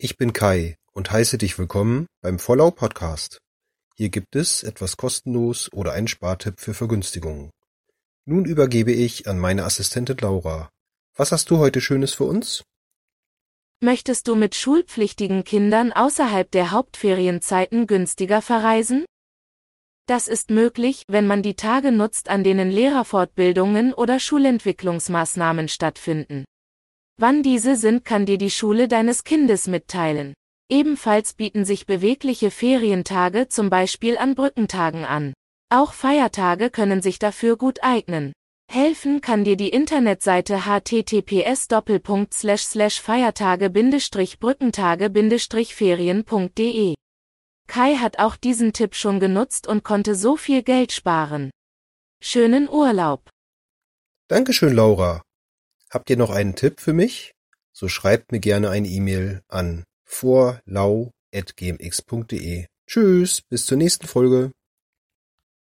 Ich bin Kai und heiße dich willkommen beim Vollau Podcast. Hier gibt es etwas kostenlos oder einen Spartipp für Vergünstigungen. Nun übergebe ich an meine Assistentin Laura. Was hast du heute Schönes für uns? Möchtest du mit schulpflichtigen Kindern außerhalb der Hauptferienzeiten günstiger verreisen? Das ist möglich, wenn man die Tage nutzt, an denen Lehrerfortbildungen oder Schulentwicklungsmaßnahmen stattfinden. Wann diese sind, kann dir die Schule deines Kindes mitteilen. Ebenfalls bieten sich bewegliche Ferientage zum Beispiel an Brückentagen an. Auch Feiertage können sich dafür gut eignen. Helfen kann dir die Internetseite https feiertage brückentage feriende Kai hat auch diesen Tipp schon genutzt und konnte so viel Geld sparen. Schönen Urlaub. Dankeschön, Laura. Habt ihr noch einen Tipp für mich? So schreibt mir gerne eine E-Mail an vorlau.gmx.de. Tschüss, bis zur nächsten Folge.